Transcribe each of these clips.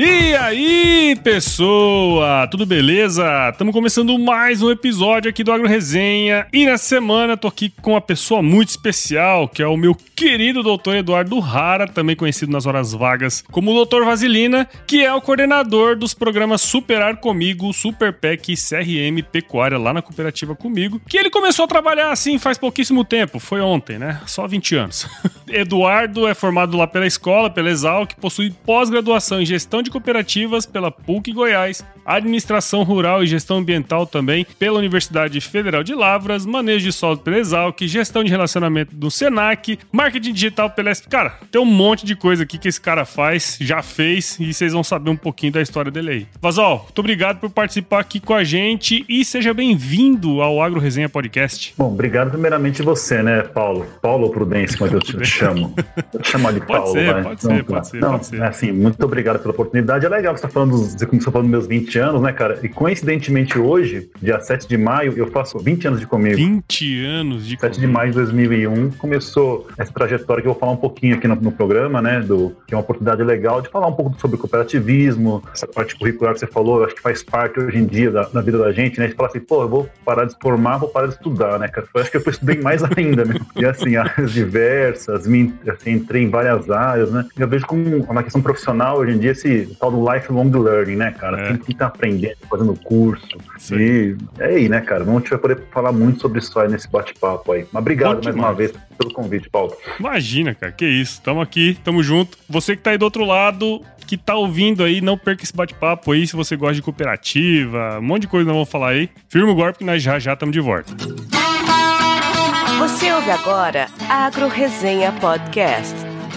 E aí, pessoa, tudo beleza? Estamos começando mais um episódio aqui do Agro Resenha e nessa semana tô aqui com uma pessoa muito especial, que é o meu querido doutor Eduardo Rara, também conhecido nas horas vagas como Doutor Vasilina, que é o coordenador dos programas Superar Comigo, Super PEC e CRM Pecuária lá na cooperativa comigo, que ele começou a trabalhar assim faz pouquíssimo tempo, foi ontem, né? Só 20 anos. Eduardo é formado lá pela escola, pela Exalc, possui pós-graduação em gestão de de Cooperativas pela PUC Goiás, Administração Rural e Gestão Ambiental também pela Universidade Federal de Lavras, Manejo de Solo pela Exalc, Gestão de Relacionamento do Senac, Marketing Digital pela SP. Cara, tem um monte de coisa aqui que esse cara faz, já fez, e vocês vão saber um pouquinho da história dele aí. Vazol, muito obrigado por participar aqui com a gente e seja bem-vindo ao Agro Resenha Podcast. Bom, obrigado primeiramente você, né, Paulo? Paulo Prudência, como é eu te chamo. Eu te chamo de pode Paulo, ser, vai. Pode ser, pode ser, não, pode ser. Assim, muito obrigado pela oportunidade oportunidade. É legal que você tá falando, dos, você começou falando dos meus 20 anos, né, cara? E coincidentemente hoje, dia 7 de maio, eu faço 20 anos de comigo. 20 anos de 7 de maio de 2001 começou essa trajetória que eu vou falar um pouquinho aqui no, no, programa, né? Do, que é uma oportunidade legal de falar um pouco sobre cooperativismo, essa parte curricular que você falou, eu acho que faz parte hoje em dia da, da vida da gente, né? A gente fala assim, pô, eu vou parar de se formar, vou parar de estudar, né, cara? Eu acho que eu estudei mais ainda, né? E assim, áreas diversas, me, assim, entrei em várias áreas, né? Eu vejo como uma questão profissional hoje em dia esse tal do lifelong learning, né, cara? É. Tem que estar aprendendo, fazendo curso. Sim. E é aí, né, cara? Não a gente vai poder falar muito sobre isso aí nesse bate-papo aí. Mas obrigado Bom mais demais. uma vez pelo convite, Paulo. Imagina, cara, que isso. Tamo aqui, tamo junto. Você que tá aí do outro lado, que tá ouvindo aí, não perca esse bate-papo aí. Se você gosta de cooperativa, um monte de coisa nós vamos falar aí. Firma o golpe que nós já já estamos de volta. Você ouve agora Agro Resenha Podcast.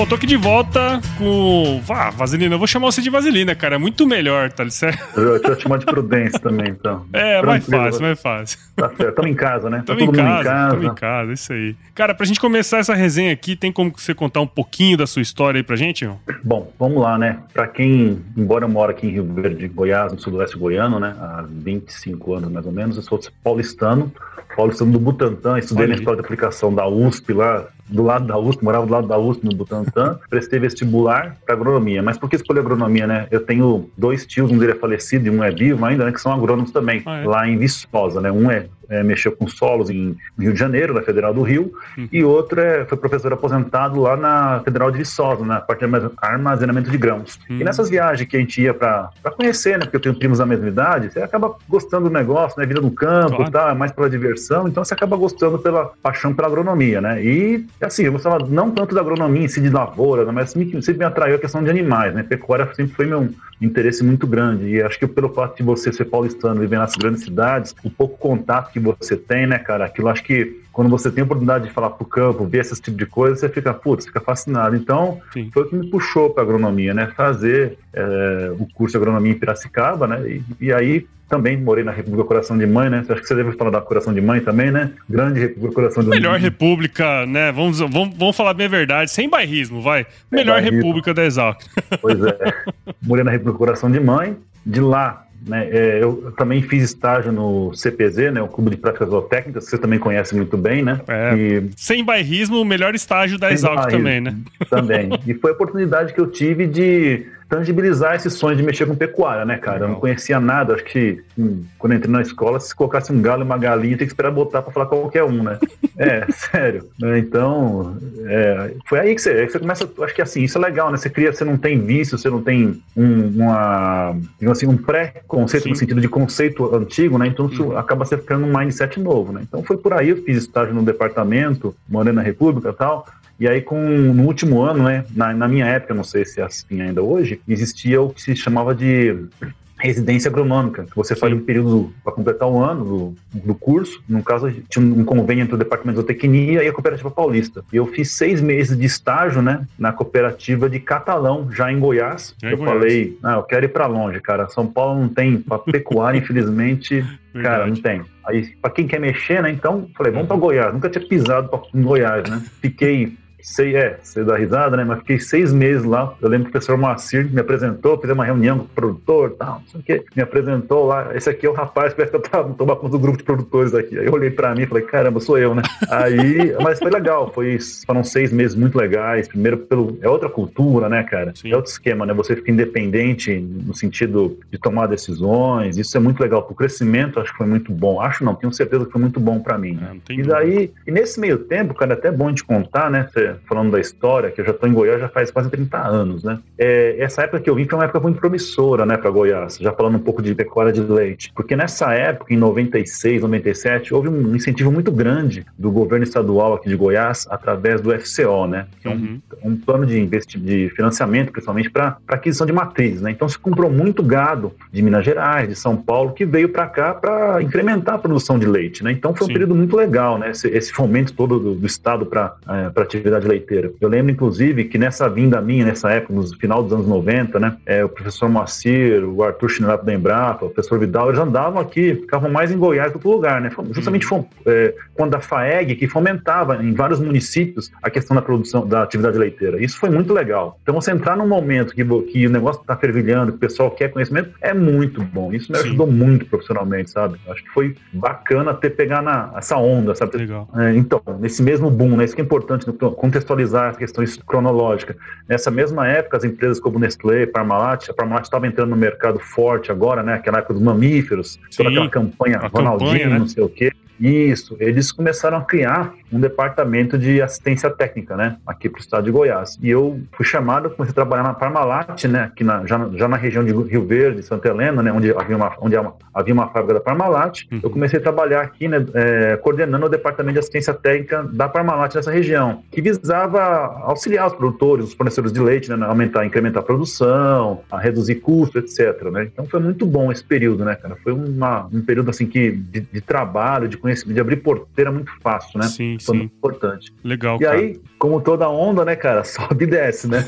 Bom, tô aqui de volta com. Ah, Vaselina, eu vou chamar você de Vaselina, cara. É muito melhor, tá certo? Eu te chamar de prudência também, então. É, mais fácil, mais fácil. Tá certo. Tamo em casa, né? Tamo tá em casa, em casa. tamo em casa, isso aí. Cara, pra gente começar essa resenha aqui, tem como você contar um pouquinho da sua história aí pra gente, irmão? Bom, vamos lá, né? Pra quem, embora eu moro aqui em Rio Verde, Goiás, no sudoeste goiano, né? Há 25 anos mais ou menos, eu sou paulistano, paulistano do Butantã, estudei Olha na escola de aplicação da USP lá, do lado da USP, morava do lado da USP no Butantã, prestei vestibular para agronomia. Mas por que escolhi agronomia, né? Eu tenho dois tios, um dele é falecido e um é vivo ainda, né? Que são agrônomos também, Ah, é? lá em Viçosa, né? Um é, é mexeu com solos em Rio de Janeiro, na Federal do Rio, Uhum. e outro é, foi professor aposentado lá na Federal de Viçosa, na parte de armaz- armazenamento de grãos. Hum. E nessas viagens que a gente ia para conhecer, né? Porque eu tenho primos da mesma idade, você acaba gostando do negócio, né? Vida no campo, Claro. tá? É mais pela diversão, então você acaba gostando pela paixão pela agronomia, né? E assim, eu gostava não tanto da agronomia em si de lavoura, né, mas me- sempre me atraiu a questão de animais, né? Pecuária sempre foi meu interesse muito grande. E acho que pelo fato de você ser paulistano, viver nas grandes cidades, o pouco contato que você tem, né, cara? Aquilo acho que quando você tem a oportunidade de falar pro campo, ver esse tipo de coisa, você fica, putz, fica fascinado. Então, Sim. foi o que me puxou para agronomia, né? Fazer é, o curso de agronomia em Piracicaba, né? E, e aí também morei na República Coração de Mãe, né? Acho que você deve falar da Coração de Mãe também, né? Grande República Coração de Mãe. Melhor república, né? Vamos, vamos, vamos falar bem a verdade, sem bairrismo, vai. Melhor bairrismo. república da Exalc. Pois é. Morei na República Coração de Mãe. De lá, né, é, eu também fiz estágio no CPZ, né? O Clube de Práticas Zootécnicas, que você também conhece muito bem, né? É. E Sem bairrismo, o melhor estágio da Exalc também, né? também. E foi a oportunidade que eu tive de tangibilizar esse sonho de mexer com pecuária, né, cara? Eu não Legal. conhecia nada, acho que hum, quando eu entrei na escola, se colocasse um galo e uma galinha, tem que esperar botar pra falar qualquer um, né? é, sério. Né, Então, é, foi aí que você, aí que você começa, acho que assim, isso é legal, né? Você cria, você não tem vício, você não tem um, uma, assim, um pré-conceito no sentido de conceito antigo, né? Então isso Uhum. acaba você ficando um mindset novo, né? Então foi por aí, eu fiz estágio no departamento, morei na República e tal, E aí, com, no último ano, né, na, na minha época, não sei se é assim ainda hoje, existia o que se chamava de residência agronômica, que você faz um período para completar um ano do, do, curso. No caso, tinha um convênio entre o Departamento de Zootecnia e a Cooperativa Paulista. E eu fiz seis meses de estágio, né, na cooperativa de Catalão, já em Goiás. É eu Goiás. falei, ah, eu quero ir para longe, cara. São Paulo não tem para pecuária, infelizmente, cara, não tem. Aí, para quem quer mexer, né, então, falei, vamos para Goiás. Nunca tinha pisado em Goiás, né? Fiquei sei, é, você dá risada, né? Mas fiquei seis meses lá. Eu lembro que o professor Moacir me apresentou, fizemos uma reunião com o produtor tal, não sei o quê. Me apresentou lá. Esse aqui é o rapaz, parece que eu tava tomando conta do grupo de produtores aqui. Aí eu olhei pra mim e falei, caramba, sou eu, né? Aí, mas foi legal. Foi, foram seis meses muito legais. Primeiro, pelo, é outra cultura, né, cara? Sim. É outro esquema, né? Você fica independente no sentido de tomar decisões. Isso é muito legal. O crescimento, acho que foi muito bom. Acho não, tenho certeza que foi muito bom pra mim. É, e daí, e nesse meio tempo, cara, é até bom de contar, né? Falando da história, que eu já estou em Goiás já faz quase 30 anos, né? É, essa época que eu vim foi uma época muito promissora, né, para Goiás, já falando um pouco de pecuária de leite, porque nessa época, em 96, 97, houve um incentivo muito grande do governo estadual aqui de Goiás através do FCO, né? Que é um, uhum. um plano de, de financiamento, principalmente para aquisição de matrizes, né? Então se comprou muito gado de Minas Gerais, de São Paulo, que veio para cá para incrementar a produção de leite, né? Então foi um Sim. período muito legal, né? Esse, esse fomento todo do, do estado para é, atividade leiteira. Eu lembro, inclusive, que nessa vinda minha, nessa época, no final dos anos 90, né, é, o professor Moacir, o Arthur Chinelato da Embrapa, o professor Vidal, eles andavam aqui, ficavam mais em Goiás do que lugar, né? Justamente uhum. é, quando a FAEG, que fomentava em vários municípios a questão da produção, da atividade leiteira. Isso foi muito legal. Então, você entrar num momento que, que o negócio está fervilhando, que o pessoal quer conhecimento, é muito bom. Isso me Sim. ajudou muito profissionalmente, sabe? Acho que foi bacana ter pegar na, essa onda, sabe? É, então, nesse mesmo boom, né? Isso que é importante contextualizar analisar as questões cronológicas. Nessa mesma época, as empresas como Nestlé, Parmalat, a Parmalat estava entrando no mercado forte agora, né? Aquela época dos mamíferos, Sim, toda aquela campanha Ronaldinho, campanha, né? não sei o quê. Isso, eles começaram a criar um departamento de assistência técnica, né, aqui para o estado de Goiás. E eu fui chamado, comecei a trabalhar na Parmalat, né, aqui na, já, já na região de Rio Verde, Santa Helena, né, onde havia uma, onde havia uma fábrica da Parmalat. Uhum. Eu comecei a trabalhar aqui, né, é, coordenando o departamento de assistência técnica da Parmalat nessa região, que visava auxiliar os produtores, os fornecedores de leite, né, aumentar, incrementar a produção, a reduzir custos, etc. Né? Então foi muito bom esse período, né, cara? Foi uma, um período assim que de, de trabalho, de conhecimento conhecimento, de abrir porteira muito fácil, né? Sim, Foi sim. muito importante. Legal, E cara. aí, como toda onda, né, cara, sobe e desce, né?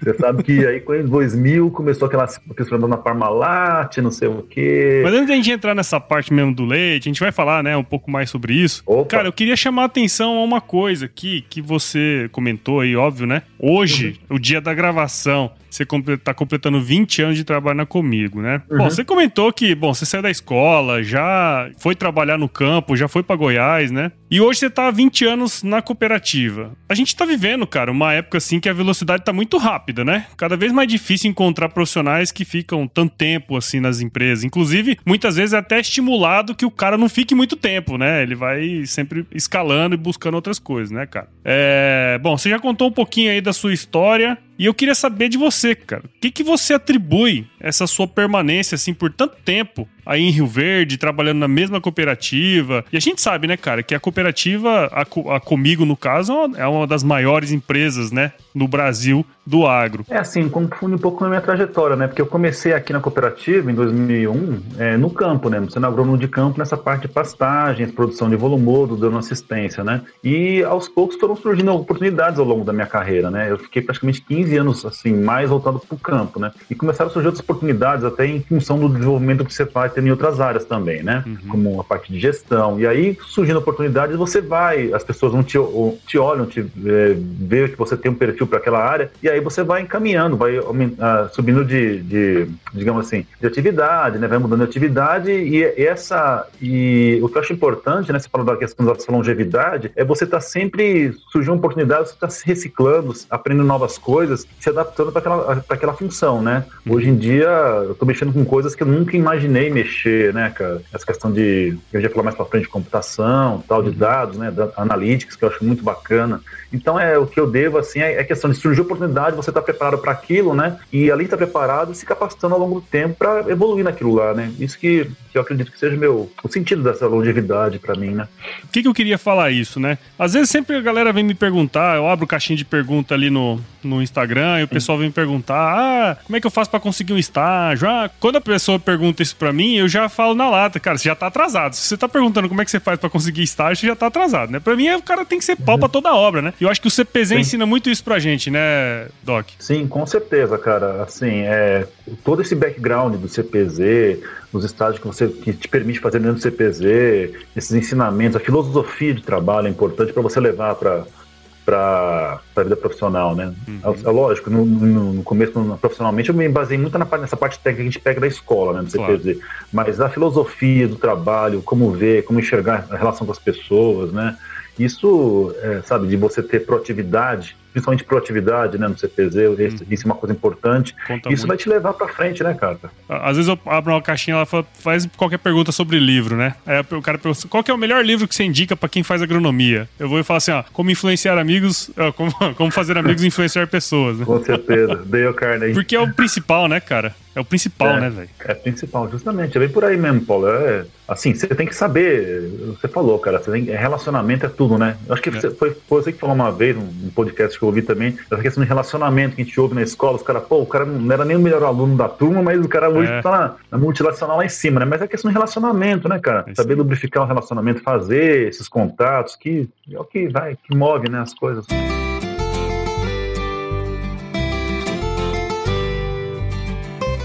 Você sabe que aí, em 2000, começou aquela questão na Parmalat, não sei o quê. Mas antes da gente entrar nessa parte mesmo do leite, a gente vai falar, né, um pouco mais sobre isso. Opa. Cara, eu queria chamar a atenção a uma coisa aqui que você comentou aí, óbvio, né? Hoje, uhum. o dia da gravação, você está completando 20 anos de trabalho na Comigo, né? Uhum. Bom, você comentou que, bom, você saiu da escola, já foi trabalhar no campo, já foi para Goiás, né? E hoje você tá há 20 anos na cooperativa. A gente tá vivendo, cara, uma época assim que a velocidade tá muito rápida, né? Cada vez mais difícil encontrar profissionais que ficam tanto tempo assim nas empresas. Inclusive, muitas vezes é até estimulado que o cara não fique muito tempo, né? Ele vai sempre escalando e buscando outras coisas, né, cara? É... Bom, você já contou um pouquinho aí da sua história. E eu queria saber de você, cara. O que, que você atribui essa sua permanência, assim, por tanto tempo aí em Rio Verde, trabalhando na mesma cooperativa? E a gente sabe, né, cara, que a cooperativa, a, a Comigo, no caso, é uma das maiores empresas, né, no Brasil do agro. É assim, confunde um pouco a minha trajetória, né? Porque eu comecei aqui na cooperativa em 2001, é, no campo, né? Sendo agrônomo de campo nessa parte de pastagens, produção de volumodo, dando assistência, né? E aos poucos foram surgindo oportunidades ao longo da minha carreira, né? Eu fiquei praticamente 15 anos, assim, mais voltado para o campo, né? E começaram a surgir outras oportunidades até em função do desenvolvimento que você vai em outras áreas também, né? Uhum. Como a parte de gestão. E aí, surgindo oportunidades, você vai, as pessoas vão te, te olham, te é, ver que você tem um perfil para aquela área, e aí você vai encaminhando, vai uh, subindo de, de, digamos assim, de atividade, né? Vai mudando de atividade e essa e o que eu acho importante, né? Você falou da questão da longevidade, é você estar tá sempre surgindo uma oportunidade, você está se reciclando, aprendendo novas coisas coisas se adaptando para aquela, aquela função, né? Hoje em dia, eu tô mexendo com coisas que eu nunca imaginei mexer, né, cara? Essa questão de, eu já falar mais para frente, de computação, tal, de uhum. dados, né, analytics, que eu acho muito bacana. Então, é o que eu devo, assim, é, é questão de surgir oportunidade, você tá preparado para aquilo, né? E além de estar tá preparado, se capacitando ao longo do tempo para evoluir naquilo lá, né? Isso que, que eu acredito que seja meu, o sentido dessa longevidade para mim, né? O que, que eu queria falar isso, né? Às vezes sempre a galera vem me perguntar, eu abro caixinha de pergunta ali no, no Instagram e o pessoal vem me perguntar: ah, como é que eu faço para conseguir um estágio? Ah, quando a pessoa pergunta isso para mim, eu já falo na lata, cara, você já tá atrasado. Se você tá perguntando como é que você faz para conseguir estágio, você já tá atrasado, né? Pra mim, o cara tem que ser pau pra toda a obra, né? E eu acho que o CPZ Sim. ensina muito isso pra gente, né, Doc? Sim, com certeza, cara. Assim, é, todo esse background do CPZ, os estágios que você que te permite fazer dentro do CPZ, esses ensinamentos, a filosofia de trabalho é importante para você levar para para a vida profissional, né? Uhum. É, é, lógico, no, no, no começo, no, profissionalmente, eu me baseei muito na, nessa parte técnica que a gente pega da escola, né, do CPZ. Claro. Mas a filosofia do trabalho, como ver, como enxergar a relação com as pessoas, né? Isso, é, sabe, de você ter proatividade, principalmente proatividade, né, no CPZ, isso, hum. isso é uma coisa importante. Conta isso muito. vai te levar para frente, né, cara? Às vezes eu abro uma caixinha ela faz qualquer pergunta sobre livro, né? Aí o cara pergunta, qual é o melhor livro que você indica para quem faz agronomia? Eu vou falar assim, ó, como influenciar amigos, como, como fazer amigos influenciar pessoas. Né? Com certeza, Dale Carnegie. Porque é o principal, né, cara? É o principal, é, né, velho? É principal, justamente. É bem por aí mesmo, Paulo. É, assim, você tem que saber. Você falou, cara. Você tem, relacionamento é tudo, né? Eu acho que é. você, foi, foi você que falou uma vez, um podcast que eu ouvi também, essa questão de relacionamento que a gente ouve na escola. Os caras, pô, o cara não era nem o melhor aluno da turma, mas o cara hoje é. tá na, na multilacional lá em cima, né? Mas é questão de relacionamento, né, cara? É Saber lubrificar o relacionamento, fazer esses contatos, que é o que vai, que move, né, as coisas.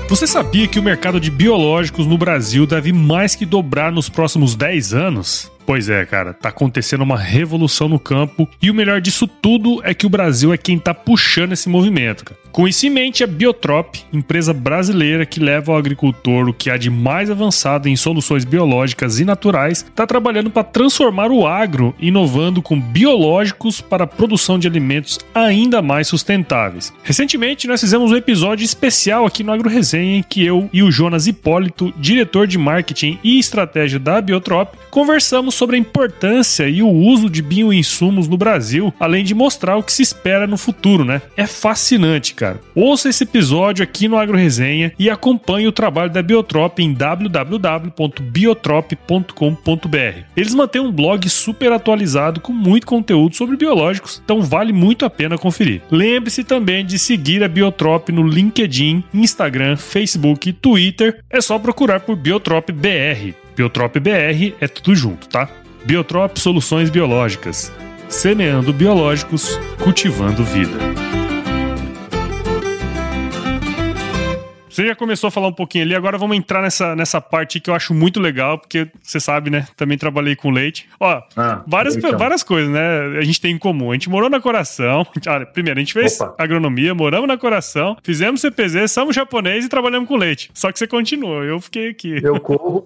Você sabia que o mercado de biológicos no Brasil deve mais que dobrar nos próximos 10 anos? Pois é, cara, tá acontecendo uma revolução no campo e o melhor disso tudo é que o Brasil é quem tá puxando esse movimento, cara. Com isso em mente, a Biotrop, empresa brasileira que leva ao agricultor o que há de mais avançado em soluções biológicas e naturais, está trabalhando para transformar o agro, inovando com biológicos para a produção de alimentos ainda mais sustentáveis. Recentemente, nós fizemos um episódio especial aqui no Agro Resenha em que eu e o Jonas Hipólito, diretor de marketing e estratégia da Biotrop, conversamos sobre a importância e o uso de bioinsumos no Brasil, além de mostrar o que se espera no futuro, né? É fascinante, cara. Ouça esse episódio aqui no Agro Resenha e acompanhe o trabalho da Biotrop em www.biotrop.com.br. Eles mantêm um blog super atualizado com muito conteúdo sobre biológicos, então vale muito a pena conferir. Lembre-se também de seguir a Biotrop no LinkedIn, Instagram, Facebook e Twitter. É só procurar por Biotrop BR. Biotrop BR é tudo junto, tá? Biotrop Soluções Biológicas. Semeando biológicos, cultivando vida. Você já começou a falar um pouquinho ali, agora vamos entrar nessa, nessa parte que eu acho muito legal, porque você sabe, né? Também trabalhei com leite. Ó, ah, várias, várias coisas, né? A gente tem em comum. A gente morou na Coração. Olha, primeiro, a gente fez Opa. agronomia, moramos na Coração, fizemos CPZ, somos japonês e trabalhamos com leite. Só que você continuou, eu fiquei aqui. Eu corro.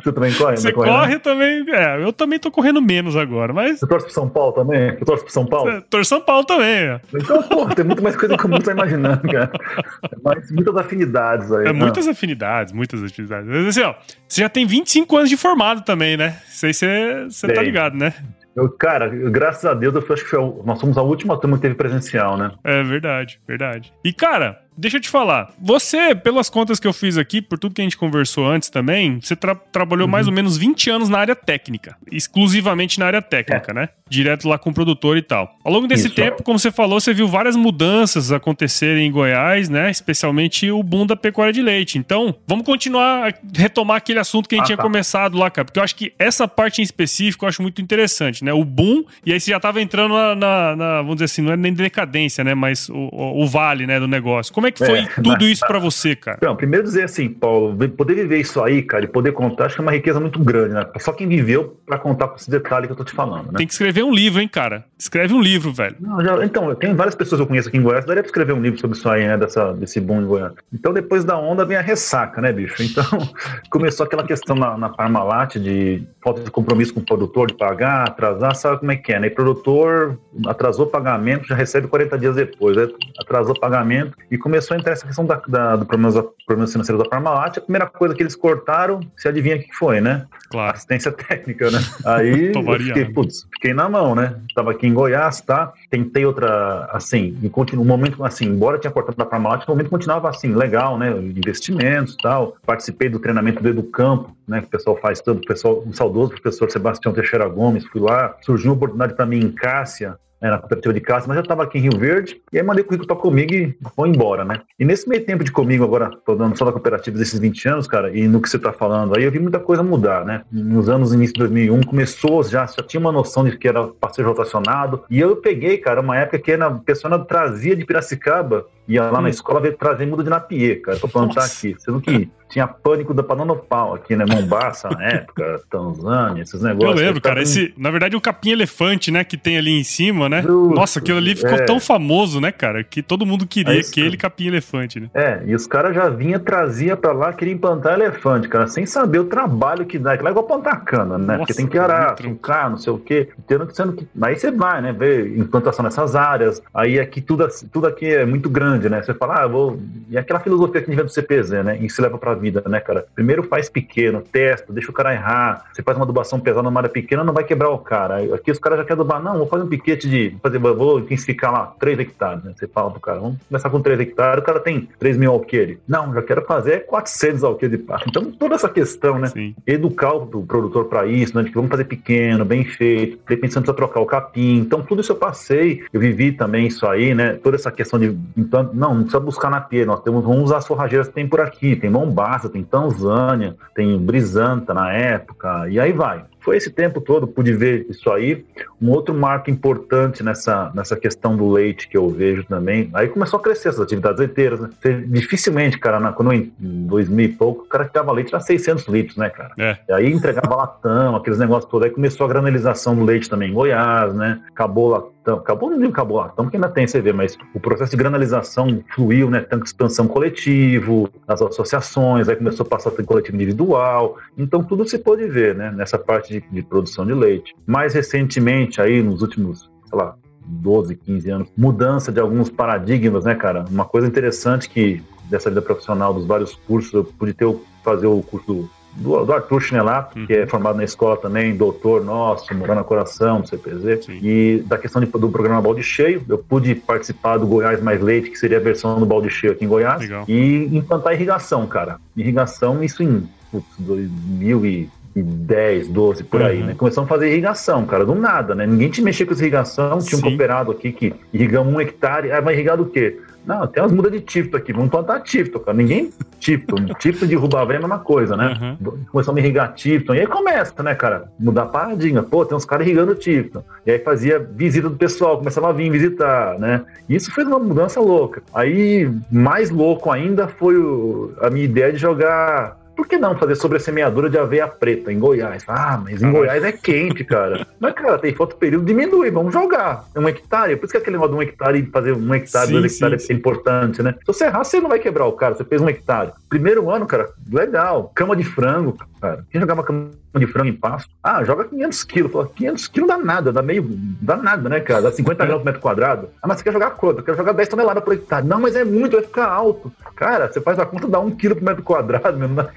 Você também corre? Você corre também. É, eu também tô correndo menos agora, mas. Você torce pro São Paulo também? Você torce pro São Paulo? Torce São Paulo também. É. Então, pô, tem muito mais coisa que eu tá imaginando, cara. Mas muitas afinidades afinidades aí. É, né? muitas afinidades, muitas afinidades. Mas assim, ó, você já tem 25 anos de formado também, né? Isso aí você, você tá ligado, né? Eu, cara, graças a Deus, eu acho que foi, nós somos a última turma que teve presencial, né? É verdade, verdade. E, cara, Deixa eu te falar. Você, pelas contas que eu fiz aqui, por tudo que a gente conversou antes também, você tra trabalhou uhum. mais ou menos 20 anos na área técnica. Exclusivamente na área técnica, é. né? Direto lá com o produtor e tal. Ao longo desse Isso. tempo, como você falou, você viu várias mudanças acontecerem em Goiás, né? Especialmente o boom da pecuária de leite. Então, vamos continuar a retomar aquele assunto que a gente ah, tinha tá. começado lá, cara. Porque eu acho que essa parte em específico eu acho muito interessante, né? O boom, e aí você já tava entrando na, na, na vamos dizer assim, não é nem decadência, né? Mas o, o, o vale, né, do negócio Como é que foi é, tudo isso para você, cara? Não, primeiro dizer assim, Paulo, poder viver isso aí, cara, e poder contar, acho que é uma riqueza muito grande, né? Só quem viveu para contar com esse detalhe que eu tô te falando, né? Tem que escrever um livro, hein, cara? Escreve um livro, velho. Não, já, então, tem várias pessoas que eu conheço aqui em Goiás, daria pra escrever um livro sobre isso aí, né? Dessa, desse boom em Goiás. Então, depois da onda vem a ressaca, né, bicho? Então, começou aquela questão na, na Parmalat de falta de compromisso com o produtor, de pagar, atrasar, sabe como é que é, né? E produtor atrasou o pagamento, já recebe 40 dias depois, né? atrasou o pagamento e começou a entrar essa questão da, da, do problema, problema financeiro da Parmalat. A primeira coisa que eles cortaram, se adivinha o que foi, né? Claro. Assistência técnica, né? Aí eu fiquei, putz, fiquei na mão, né? Tava aqui em Goiás, tá? Tentei outra, assim, e continua, um momento assim, embora tinha cortado da Parmalat, o momento continuava assim, legal, né? Investimentos tal. Participei do treinamento do Educampo, né? Que o pessoal faz todo, o pessoal, um saudoso professor Sebastião Teixeira Gomes, fui lá, surgiu uma oportunidade para mim em Cássia, né, na cooperativa de Cássia, mas eu estava aqui em Rio Verde, e aí mandei o currículo para comigo e foi embora, né? E nesse meio tempo de comigo, agora, tô dando só da cooperativa desses 20 anos, cara, e no que você está falando aí, eu vi muita coisa mudar, né? Nos anos início de 2001, começou, já, já tinha uma noção de que era parceiro rotacionado, e eu peguei, cara, uma época que a pessoa trazia de Piracicaba ia lá hum. na escola ver trazer muda de napier, cara, pra plantar Nossa. aqui. Sendo que tinha pânico da Panonopau aqui, né? Mombasa na época, Tanzânia, esses negócios. Eu lembro, cara. Esse, na verdade, o capim elefante, né, que tem ali em cima, né? Justo, Nossa, aquilo ali ficou é. tão famoso, né, cara? Que todo mundo queria aquele capim elefante, né? É, e os caras já vinha, trazia pra lá, queria implantar elefante, cara, sem saber o trabalho que dá. Aquilo é igual plantar cana, né? Nossa, Porque tem que arar, truncar, não sei o quê. Tendo, sendo que. Aí você vai, né? Ver implantação nessas áreas. Aí aqui tudo, tudo aqui é muito grande, né? Você fala, ah, vou. E aquela filosofia que a gente vê do CPZ, né? E se leva pra vida, né, cara? Primeiro faz pequeno, testa, deixa o cara errar. Você faz uma adubação pesada numa área pequena, não vai quebrar o cara. Aqui os caras já querem adubar, não, vou fazer um piquete de. Fazer, vou intensificar lá, 3 hectares, né? Você fala pro cara, vamos começar com 3 hectares, o cara tem 3 mil alqueires. Não, já quero fazer 400 alqueires de pasto. Então, toda essa questão, né? Sim. Educar o produtor para isso, né? De que vamos fazer pequeno, bem feito, de repente você não precisa trocar o capim. Então, tudo isso eu passei, eu vivi também isso aí, né? Toda essa questão de. Então, não, não precisa buscar na pia. Nós temos, vamos usar as forrageiras que tem por aqui. Tem Mombasa, tem Tanzânia, tem Brisanta na época, e aí vai. Foi esse tempo todo, pude ver isso aí. Um outro marco importante nessa, nessa questão do leite que eu vejo também, aí começou a crescer essas atividades leiteiras, né? Dificilmente, cara, na, quando em 2000 e pouco, o cara que dava leite era 600 litros, né, cara? É. E aí entregava latão, aqueles negócios todos. Aí começou a granalização do leite também em Goiás, né? Acabou latão, acabou, não acabou latão, porque ainda tem CV, mas o processo de granalização fluiu, né? Tanto expansão coletivo, as associações, aí começou a passar a ter coletivo individual. Então tudo se pôde ver, né? Nessa parte de, de produção de leite. Mais recentemente, aí nos últimos, sei lá, 12, 15 anos, mudança de alguns paradigmas, né, cara? Uma coisa interessante que dessa vida profissional, dos vários cursos, eu pude ter fazer o curso do, do Arthur Chinelato, uhum. que é formado na escola também, doutor nosso, morando no coração, do CPZ, Sim. e da questão de, do programa Balde Cheio, eu pude participar do Goiás Mais Leite, que seria a versão do Balde Cheio aqui em Goiás, Legal. e implantar irrigação, cara. Irrigação, isso em putz, 2000 e 10, 12, por aí, uhum. né? Começamos a fazer irrigação, cara, do nada, né? Ninguém te mexia com irrigação, tinha um cooperado aqui que irrigamos um hectare, ah, vai irrigar do quê? Não, tem umas mudas de tifto aqui, vamos plantar tifto, cara. Ninguém tifto. tifto de rubavé é a mesma coisa, né? Uhum. Começamos a irrigar tifto. E aí começa, né, cara? Mudar a paradinha. Pô, tem uns caras irrigando tifto. E aí fazia visita do pessoal, começava a vir visitar, né? E isso fez uma mudança louca. Aí, mais louco ainda foi o, a minha ideia de jogar por que não fazer sobre a semeadura de aveia preta em Goiás? Ah, mas em Goiás é quente, cara. Mas, cara, tem foto período, diminui, vamos jogar. É um hectare, por isso que aquele negócio de um hectare e fazer um hectare, sim, dois hectares é importante, né? Se você errar, você não vai quebrar o cara, você fez um hectare. Primeiro ano, cara, legal. Cama de frango, cara. Quem jogava cama de frango em pasto? Ah, joga 500 quilos. 500 quilos dá nada, dá meio. dá nada, né, cara? Dá 50 gramas por metro quadrado. Ah, mas você quer jogar quanto? Eu quero jogar 10 toneladas por hectare. Não, mas é muito, vai ficar alto. Cara, você faz a conta, dá 1 quilo por metro quadrado, meu, não vai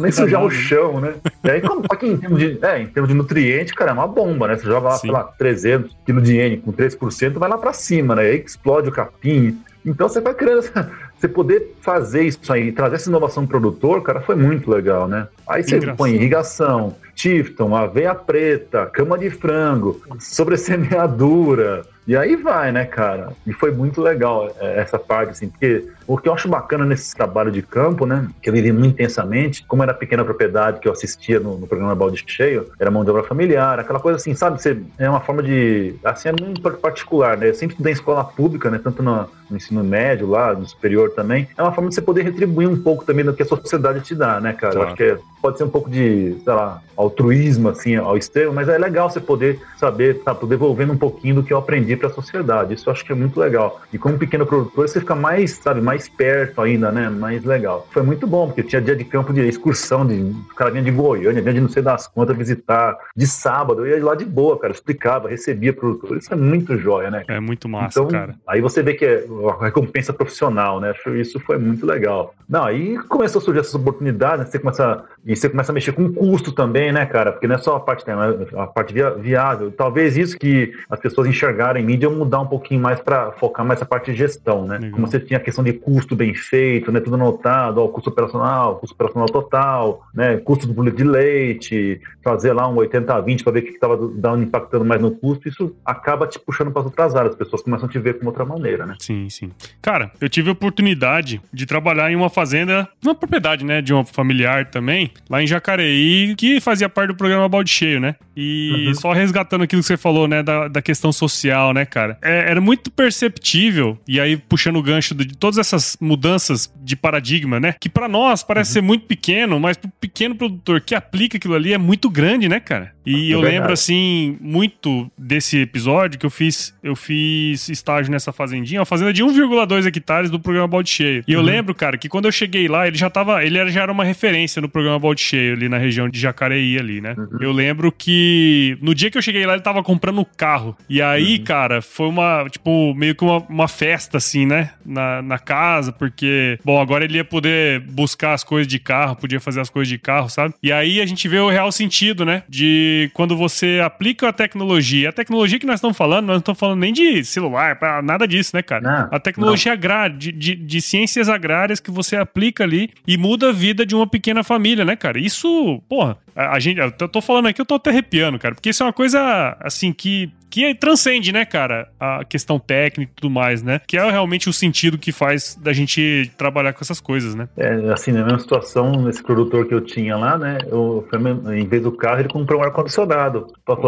nem sujar o chão, né? E aí, como, aqui, em termos de, é, em termos de nutriente, cara, é uma bomba, né? Você joga lá, Sim. sei lá, 300 quilos de N com 3%, vai lá pra cima, né? E aí explode o capim. Então você vai criando essa, você poder fazer isso aí, trazer essa inovação pro produtor, cara, foi muito legal, né? Aí você põe irrigação, Tifton, aveia preta, cama de frango, sobre semeadura, e aí vai, né, cara? E foi muito legal é, essa parte, assim, porque o que eu acho bacana nesse trabalho de campo, né, que eu vivi muito intensamente, como era pequena propriedade que eu assistia no, no programa Balde Cheio, era mão de obra familiar, aquela coisa assim, sabe? Você, é uma forma de. Assim, é muito particular, né? Eu sempre estudei em escola pública, né, tanto no, no ensino médio lá, no superior também. É uma forma de você poder retribuir um pouco também do que a sociedade te dá, né, cara? Claro. Eu acho que é, pode ser um pouco de, sei lá, altruísmo, assim, ao extremo, mas é legal você poder saber, tá, devolvendo um pouquinho do que eu aprendi para a sociedade. Isso eu acho que é muito legal. E como pequeno produtor, você fica mais, sabe, mais perto ainda, né? Mais legal. Foi muito bom, porque tinha dia de campo de excursão, de, o cara vinha de Goiânia, vinha de não sei das contas visitar. De sábado, eu ia lá de boa, cara, explicava, recebia produtor. Isso é muito jóia, né? É muito massa, então, cara. Aí você vê que é a recompensa profissional, né? Isso foi muito legal. Não, aí começou a surgir essas oportunidades, né? você começa, e você começa a mexer com custo também, né, cara? Porque não é só a parte, a parte viável. Talvez isso que as pessoas enxergaram em mídia mudar um pouquinho mais para focar mais a parte de gestão, né? Legal. Como você tinha a questão de custo bem feito, né? Tudo anotado, ó, custo operacional, custo operacional total, né? Custo do boleto de leite, fazer lá um 80-20 para ver o que estava dando impactando mais no custo, isso acaba te puxando para outras áreas, as pessoas começam a te ver com outra maneira, né? Sim, sim. Cara, eu tive a oportunidade de trabalhar em uma fazenda, uma propriedade, né, de um familiar também, lá em Jacareí, que fazia parte do programa Balde Cheio, né? E uhum. só resgatando aquilo que você falou, né, da, da questão social, né, cara? É, era muito perceptível, e aí puxando o gancho de todas essas mudanças de paradigma, né? Que para nós parece uhum. ser muito pequeno, mas pro pequeno produtor que aplica aquilo ali é muito grande, né, cara? E é eu verdade. lembro, assim, muito desse episódio que eu fiz, eu fiz estágio nessa fazendinha, uma fazenda de 1,2 hectares do programa Balde Cheio. E uhum. eu lembro, cara, que quando eu cheguei lá, ele já tava, ele já era uma referência no programa Balde Cheio, ali na região de Jacareí, ali, né? Uhum. Eu lembro que no dia que eu cheguei lá, ele tava comprando um carro. E aí, uhum. cara, foi uma, tipo, meio que uma, uma festa, assim, né? Na, na casa, porque, bom, agora ele ia poder buscar as coisas de carro, podia fazer as coisas de carro, sabe? E aí a gente vê o real sentido, né? De quando você aplica a tecnologia. A tecnologia que nós estamos falando, nós não estamos falando nem de celular, nada disso, né, cara? Não, a tecnologia agrária, de, de, de, ciências agrárias que você aplica ali e muda a vida de uma pequena família, né, cara? Isso, porra, a, a gente, eu tô falando aqui, eu tô até arrepiando, cara, porque isso é uma coisa, assim, que que transcende, né, cara, a questão técnica e tudo mais, né? Que é realmente o sentido que faz da gente trabalhar com essas coisas, né? É, assim, na mesma situação, nesse produtor que eu tinha lá, né, eu, em vez do carro, ele comprou um ar-condicionado.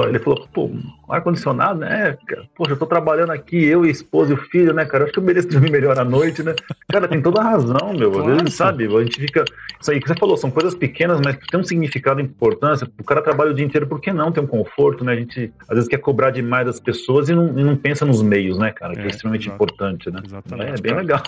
Ele falou, pô, ar-condicionado, né? Poxa, eu tô trabalhando aqui, eu, a esposa e o filho, né, cara? Eu acho que eu mereço dormir melhor à noite, né? Cara, tem toda a razão, meu. Às vezes, sabe, a gente fica. Isso aí que você falou, são coisas pequenas, mas que tem um significado e importância. O cara trabalha o dia inteiro, por que não ter um conforto, né? A gente às vezes quer cobrar demais mais das pessoas e não, não pensa nos meios, né, cara? Que é, é extremamente exato. importante, né? Exatamente. É bem cara. legal.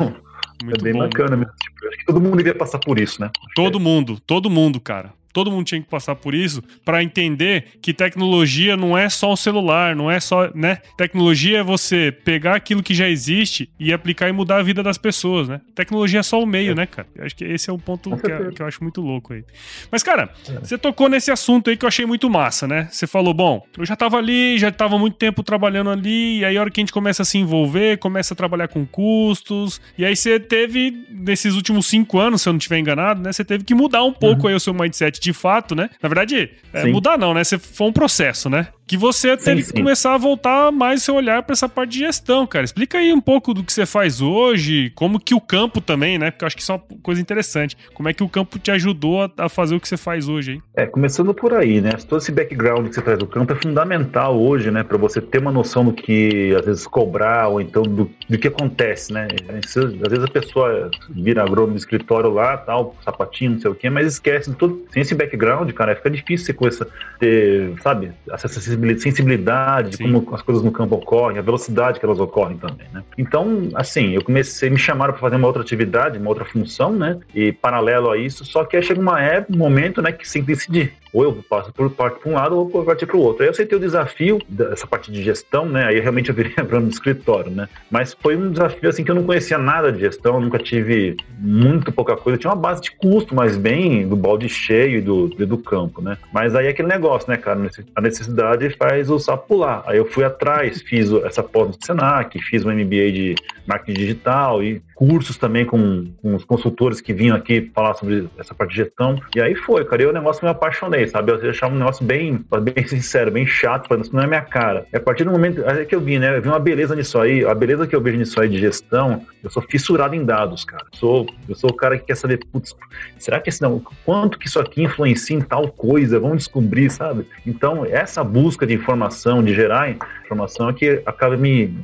Muito é bem bom, bacana mesmo. Tipo, acho que todo mundo devia passar por isso, né? Acho todo é. mundo, todo mundo, cara. Todo mundo tinha que passar por isso para entender que tecnologia não é só o celular, não é só, né? Tecnologia é você pegar aquilo que já existe e aplicar e mudar a vida das pessoas, né? Tecnologia é só o meio, é. né, cara? Eu acho que esse é um ponto que, é, que, eu acho muito louco aí. Mas, cara, é. você tocou nesse assunto aí que eu achei muito massa, né? Você falou, bom, eu já tava ali, já tava muito tempo trabalhando ali, e aí a hora que a gente começa a se envolver, começa a trabalhar com custos, e aí você teve, nesses últimos cinco anos, se eu não estiver enganado, né? Você teve que mudar um pouco uhum. aí o seu mindset de fato, né? Na verdade, é, mudar não, né? Você foi um processo, né? Que você teve sim, sim. que começar a voltar mais seu olhar para essa parte de gestão, cara. Explica aí um pouco do que você faz hoje, como que o campo também, né? Porque eu acho que isso é uma coisa interessante. Como é que o campo te ajudou a, a fazer o que você faz hoje aí? É, começando por aí, né? Todo esse background que você traz do campo é fundamental hoje, né? Para você ter uma noção do que às vezes cobrar ou então do, do que acontece, né? Às vezes a pessoa vira agrônomo no escritório lá, tal, sapatinho, não sei o quê, mas esquece de tudo. Sem esse background, cara, fica difícil você começar a ter, sabe, acesso sensibilidade de como as coisas no campo ocorrem, a velocidade que elas ocorrem também, né? Então, assim, eu comecei, me chamaram para fazer uma outra atividade, uma outra função, né? E paralelo a isso, só que aí chega uma época, um momento, né, que tem que decidir ou eu passo por parte para um lado ou eu partir para o outro. Aí eu aceitei o desafio dessa parte de gestão, né? Aí realmente eu virei plano de escritório, né? Mas foi um desafio assim que eu não conhecia nada de gestão, nunca tive muito pouca coisa. Eu tinha uma base de custo, mas bem do balde cheio e do, do campo, né? Mas aí é aquele negócio, né, cara? A necessidade faz o sapo pular. Aí eu fui atrás, fiz essa pós no Senac, fiz um MBA de marketing digital e cursos também com, com os consultores que vinham aqui falar sobre essa parte de gestão. E aí foi, cara. E o negócio me apaixonei sabe? Eu achava um negócio bem, bem sincero, bem chato, falando isso não é minha cara. É a partir do momento é que eu vi, né? Eu vi uma beleza nisso aí, a beleza que eu vejo nisso aí de gestão, eu sou fissurado em dados, cara. Eu sou, eu sou o cara que quer saber, putz, será que esse não, quanto que isso aqui influencia em tal coisa? Vamos descobrir, sabe? Então, essa busca de informação, de gerar informação, é que acaba me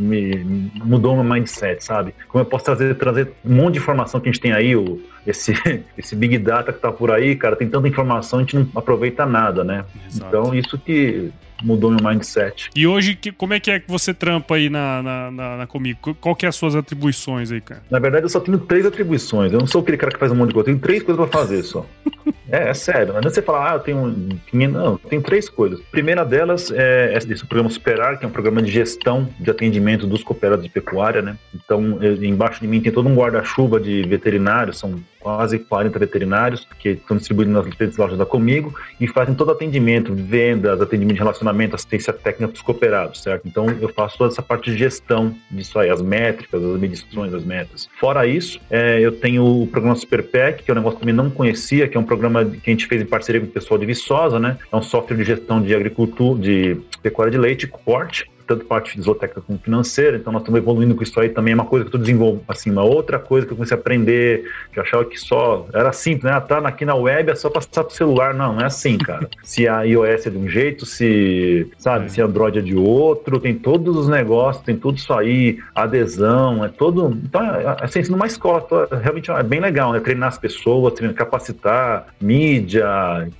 me mudou meu mindset, sabe? Como eu posso trazer, trazer um monte de informação que a gente tem aí, o, esse, esse big data que tá por aí, cara, tem tanta informação, a gente não aproveita nada, né? Exato. Então, isso que mudou meu mindset. E hoje, que, como é que é que você trampa aí na, na, na, na Comigo? Qual que é as suas atribuições aí, cara? Na verdade, eu só tenho três atribuições. Eu não sou aquele cara que faz um monte de coisa. Eu tenho três coisas pra fazer só. é, é sério. Não é você falar, ah, eu tenho... Não, tem três coisas. A primeira delas é esse programa Superar, que é um programa de gestão de atendimento dos cooperados de pecuária, né? Então, eu, embaixo de mim tem todo um guarda-chuva de veterinários, são quase 40 veterinários que estão distribuídos nas diferentes lojas da Comigo e fazem todo atendimento, vendas, atendimento de relacionamento, assistência técnica para os cooperados, certo? Então eu faço toda essa parte de gestão disso aí, as métricas, as medições, as metas. Fora isso, é, eu tenho o programa Superpec, que é um negócio que eu também não conhecia, que é um programa que a gente fez em parceria com o pessoal de Viçosa, né? É um software de gestão de agricultura, de pecuária de leite, corte, tanto parte de zootécnica como financeira, então nós estamos evoluindo com isso aí também, é uma coisa que eu estou desenvolvendo, assim, uma outra coisa que eu comecei a aprender, que eu achava que só, era simples, né, tá aqui na web é só passar pro celular, não, não é assim, cara. se a iOS é de um jeito, se, sabe, é. se Android é de outro, tem todos os negócios, tem tudo isso aí, adesão, é todo, então, é, é assim, numa escola, realmente é bem legal, né, treinar as pessoas, treinar, capacitar, mídia,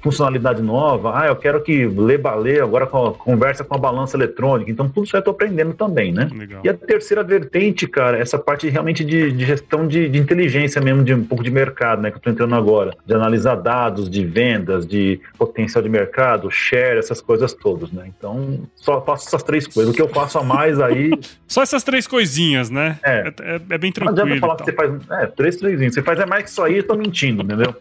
funcionalidade nova, ah, eu quero que lê baleia, agora conversa com a balança eletrônica, então tudo isso eu estou aprendendo também, né? Legal. E a terceira vertente, cara, essa parte realmente de, de gestão de, de, inteligência mesmo, de um pouco de mercado, né? Que eu estou entrando agora. De analisar dados, de vendas, de potencial de mercado, share, essas coisas todas, né? Então, só faço essas três coisas. O que eu faço a mais aí. só essas três coisinhas, né? É, é, é bem tranquilo. Não adianta falar que você faz. É, três, três. Você faz é mais que isso aí, eu tô mentindo, entendeu?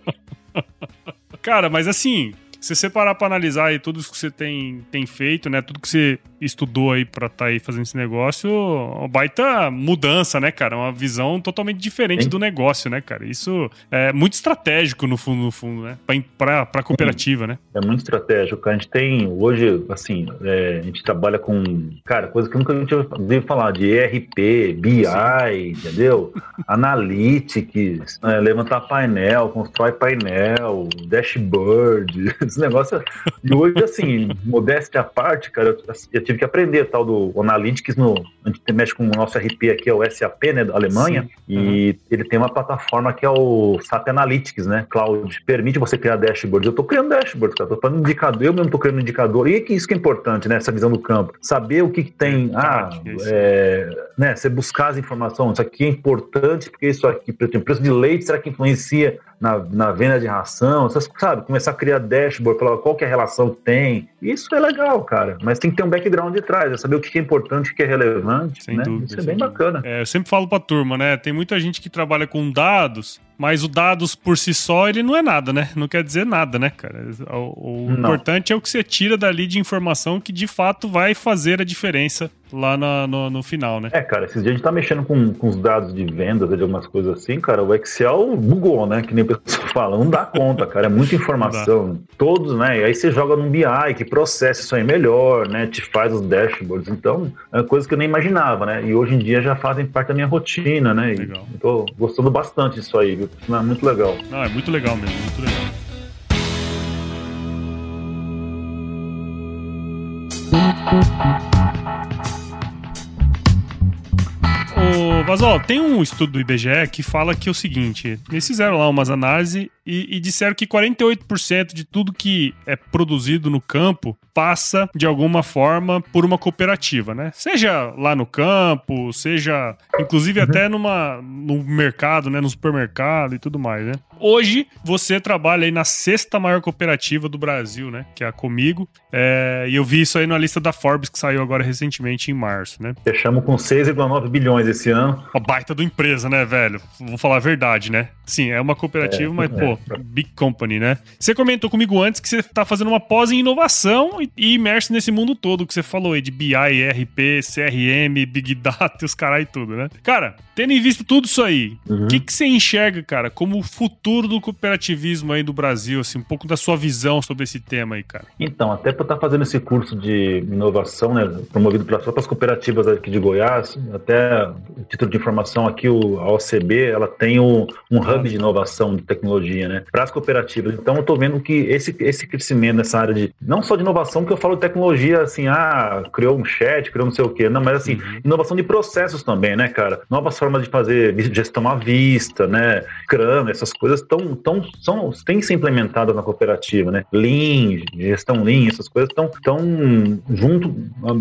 Cara, mas assim, se você parar pra analisar aí tudo que você tem, tem feito, né? Tudo que você estudou aí pra estar tá aí fazendo esse negócio, uma baita mudança, né, cara? Uma visão totalmente diferente Sim. do negócio, né, cara? Isso é muito estratégico no fundo, no fundo, né? Pra, pra, pra cooperativa, né? É muito estratégico. A gente tem, hoje, assim, é, a gente trabalha com, cara, coisa que nunca a gente ouviu falar, de ERP, BI, Sim. entendeu? Analytics, é, levantar painel, constrói painel, dashboard, esse negócio. E hoje, assim, modéstia à parte, cara, eu, eu tive que aprender tal do Analytics no. A gente mexe com o nosso RP aqui, é o SAP, né, da Alemanha, Sim. e uhum. ele tem uma plataforma que é o SAP Analytics, né? Cloud. Permite você criar dashboards. Eu tô criando dashboards, cara. Tô fazendo indicador, eu mesmo tô criando indicador. E que isso que é importante, né? Essa visão do campo. Saber o que, que tem. Ah, é, né? Você buscar as informações. Isso aqui é importante, porque isso aqui, por exemplo, preço de leite, será que influencia na, na venda de ração? Você sabe, começar a criar dashboard, falar qual que é a relação que tem. Isso é legal, cara. Mas tem que ter um background de trás, é saber o que é importante, o que é relevante. Sem né? dúvida, Isso é bem dúvida. bacana. É, eu sempre falo pra turma, né? Tem muita gente que trabalha com dados mas o dados por si só, ele não é nada, né? Não quer dizer nada, né, cara? O, o importante é o que você tira dali de informação que de fato vai fazer a diferença lá no, no, no, final, né? É, cara, esses dias a gente tá mexendo com, com os dados de vendas, de algumas coisas assim, cara, o Excel bugou, né? Que nem o pessoal fala, não dá conta, cara, é muita informação. Todos, né? E aí você joga no BI, que processa isso aí melhor, né? Te faz os dashboards. Então, é coisa que eu nem imaginava, né? E hoje em dia já fazem parte da minha rotina, né? Legal. E tô gostando bastante disso aí, viu? É muito legal. Não, é muito legal mesmo, muito legal. Ô, Vasol, tem um estudo do IBGE que fala que é o seguinte: eles fizeram lá umas análises e, e disseram que 48% de tudo que é produzido no campo passa de alguma forma por uma cooperativa, né? Seja lá no campo, seja inclusive uhum. até numa, no mercado, né? No supermercado e tudo mais, né? Hoje você trabalha aí na sexta maior cooperativa do Brasil, né? Que é a Comigo. É, e eu vi isso aí na lista da Forbes que saiu agora recentemente em março, né? Fechamos com 6,9 bilhões esse ano. Uma baita do empresa, né, velho? Vou falar a verdade, né? Sim, é uma cooperativa, é, mas, é. pô, big company, né? Você comentou comigo antes que você tá fazendo uma pós em inovação e imerso nesse mundo todo que você falou aí de BI, RP, CRM, Big Data e os caras e tudo, né? Cara, tendo em vista tudo isso aí, o uhum. que, que você enxerga, cara, como o futuro do cooperativismo aí do Brasil, assim, um pouco da sua visão sobre esse tema aí, cara? Então, até por estar fazendo esse curso de inovação, né, promovido pelas próprias cooperativas aqui de Goiás, até título de informação aqui, o, a OCB, ela tem um, um hub de inovação de tecnologia, né, para as cooperativas. Então, eu estou vendo que esse, esse crescimento nessa área de, não só de inovação, que eu falo de tecnologia, assim, ah, criou um chat, criou não sei o quê, não, mas assim, uhum. inovação de processos também, né, cara? Novas formas de fazer gestão à vista, né, Scrum, essas coisas tão, tão, são, têm que ser implementadas na cooperativa, né? Lean, gestão Lean, essas coisas estão tão junto,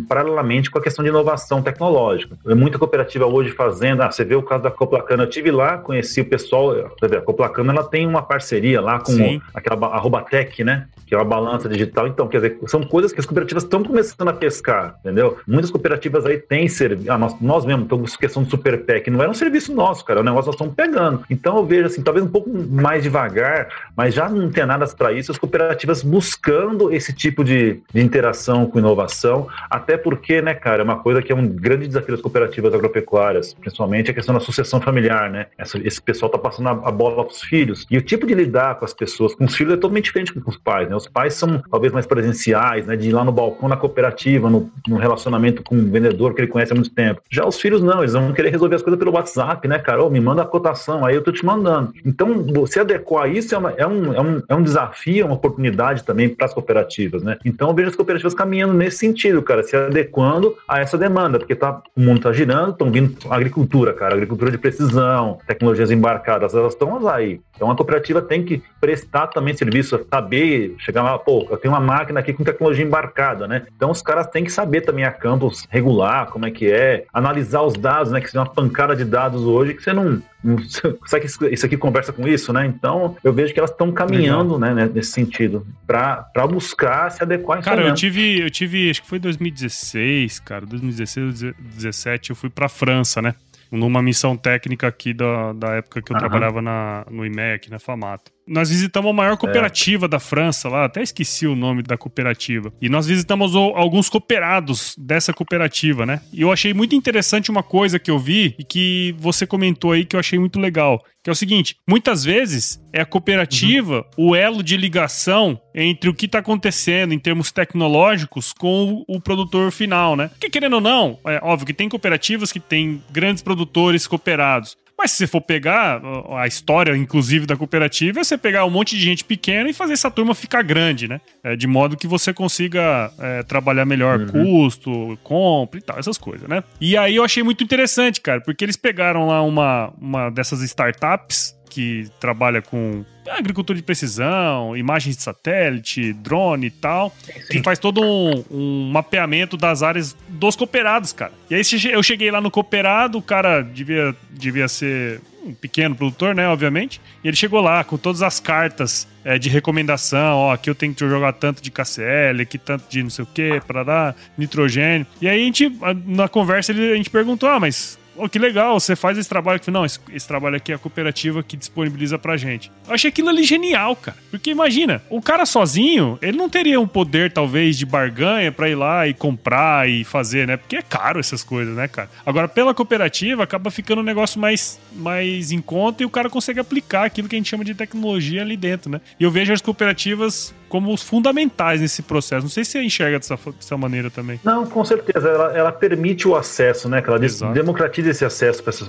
paralelamente com a questão de inovação tecnológica. É muita cooperativa hoje fazendo, ah, você vê o caso da Coplacana, eu tive lá, conheci o pessoal, a Coplacana ela tem uma parceria lá com Sim. aquela arroba tech, né? Que é uma balança digital. Então, quer dizer, são coisas que as cooperativas estão começando a pescar, entendeu? Muitas cooperativas aí têm serviço, ah, nós, nós mesmos, então, questão do Super PEC, não era um serviço nosso, cara, é um negócio nós estamos pegando. Então, eu vejo assim, talvez um pouco mais devagar, mas já não tem nada para isso, as cooperativas buscando esse tipo de, de interação com inovação, até porque, né, cara, é uma coisa que é um grande desafio das cooperativas agropecuárias, principalmente a questão da sucessão familiar, né? Essa, esse pessoal tá passando a, a bola para os filhos. E o tipo de lidar com as pessoas, com os filhos, é totalmente diferente com os pais, né? Os pais são talvez mais presenciais, né? De ir lá no balcão na cooperativa, no, no relacionamento com um vendedor que ele conhece há muito tempo. Já os filhos não, eles vão querer resolver as coisas pelo WhatsApp, né, cara? Oh, me manda a cotação, aí eu tô te mandando. Então, você adequar isso é, uma, é, um, é, um, é um desafio, é uma oportunidade também para as cooperativas, né? Então, eu vejo as cooperativas caminhando nesse sentido, cara, se adequando a essa demanda, porque tá, o mundo está girando, estão vindo agricultura, cara, agricultura de precisão, tecnologias embarcadas, elas estão aí. Então, a cooperativa tem que prestar também serviço, saber chegar lá, pô, eu tenho uma máquina aqui com tecnologia embarcada, né? Então, os caras têm que saber também a campus regular, como é que é, analisar os dados, né? Que tem uma pancada de dados hoje que você não, Será que isso aqui conversa com isso, né? Então, eu vejo que elas estão caminhando, né, né, nesse sentido, para buscar se adequar em Cara, eu tive, eu tive, acho que foi 2016, cara, 2016, 2017, eu fui para França, né? Numa missão técnica aqui da, da época que eu uhum. trabalhava na, no IMEC, na Famato nós visitamos a maior cooperativa é. da França lá, até esqueci o nome da cooperativa. E nós visitamos o, alguns cooperados dessa cooperativa, né? E eu achei muito interessante uma coisa que eu vi e que você comentou aí que eu achei muito legal. Que é o seguinte: muitas vezes é a cooperativa uhum. o elo de ligação entre o que está acontecendo em termos tecnológicos com o, o, produtor final, né? Porque querendo ou não, é óbvio que tem cooperativas que têm grandes produtores cooperados. Mas se você for pegar a história, inclusive, da cooperativa, é você pegar um monte de gente pequena e fazer essa turma ficar grande, né? É, de modo que você consiga é, trabalhar melhor uhum. custo, compra e tal, essas coisas, né? E aí eu achei muito interessante, cara, porque eles pegaram lá uma, uma dessas startups que trabalha com agricultura de precisão, imagens de satélite, drone e tal, que faz todo um, um, mapeamento das áreas dos cooperados, cara. E aí eu cheguei lá no cooperado, o cara devia, devia ser um pequeno produtor, né, obviamente, e ele chegou lá com todas as cartas é, de recomendação, ó, aqui eu tenho que jogar tanto de KCL, aqui tanto de não sei o que, para dar nitrogênio. E aí a gente, na conversa, a gente perguntou, ah, mas oh, que legal, você faz esse trabalho. Não, esse, esse, trabalho aqui é a cooperativa que disponibiliza pra gente. Eu achei aquilo ali genial, cara. Porque imagina, o cara sozinho, ele não teria um poder, talvez, de barganha pra ir lá e comprar e fazer, né? Porque é caro essas coisas, né, cara? Agora, pela cooperativa, acaba ficando um negócio mais, mais em conta e o cara consegue aplicar aquilo que a gente chama de tecnologia ali dentro, né? E eu vejo as cooperativas como os fundamentais nesse processo. Não sei se você enxerga dessa, dessa maneira também. Não, com certeza. Ela, ela permite o acesso, né? Que ela Exato. democratiza esse acesso para essas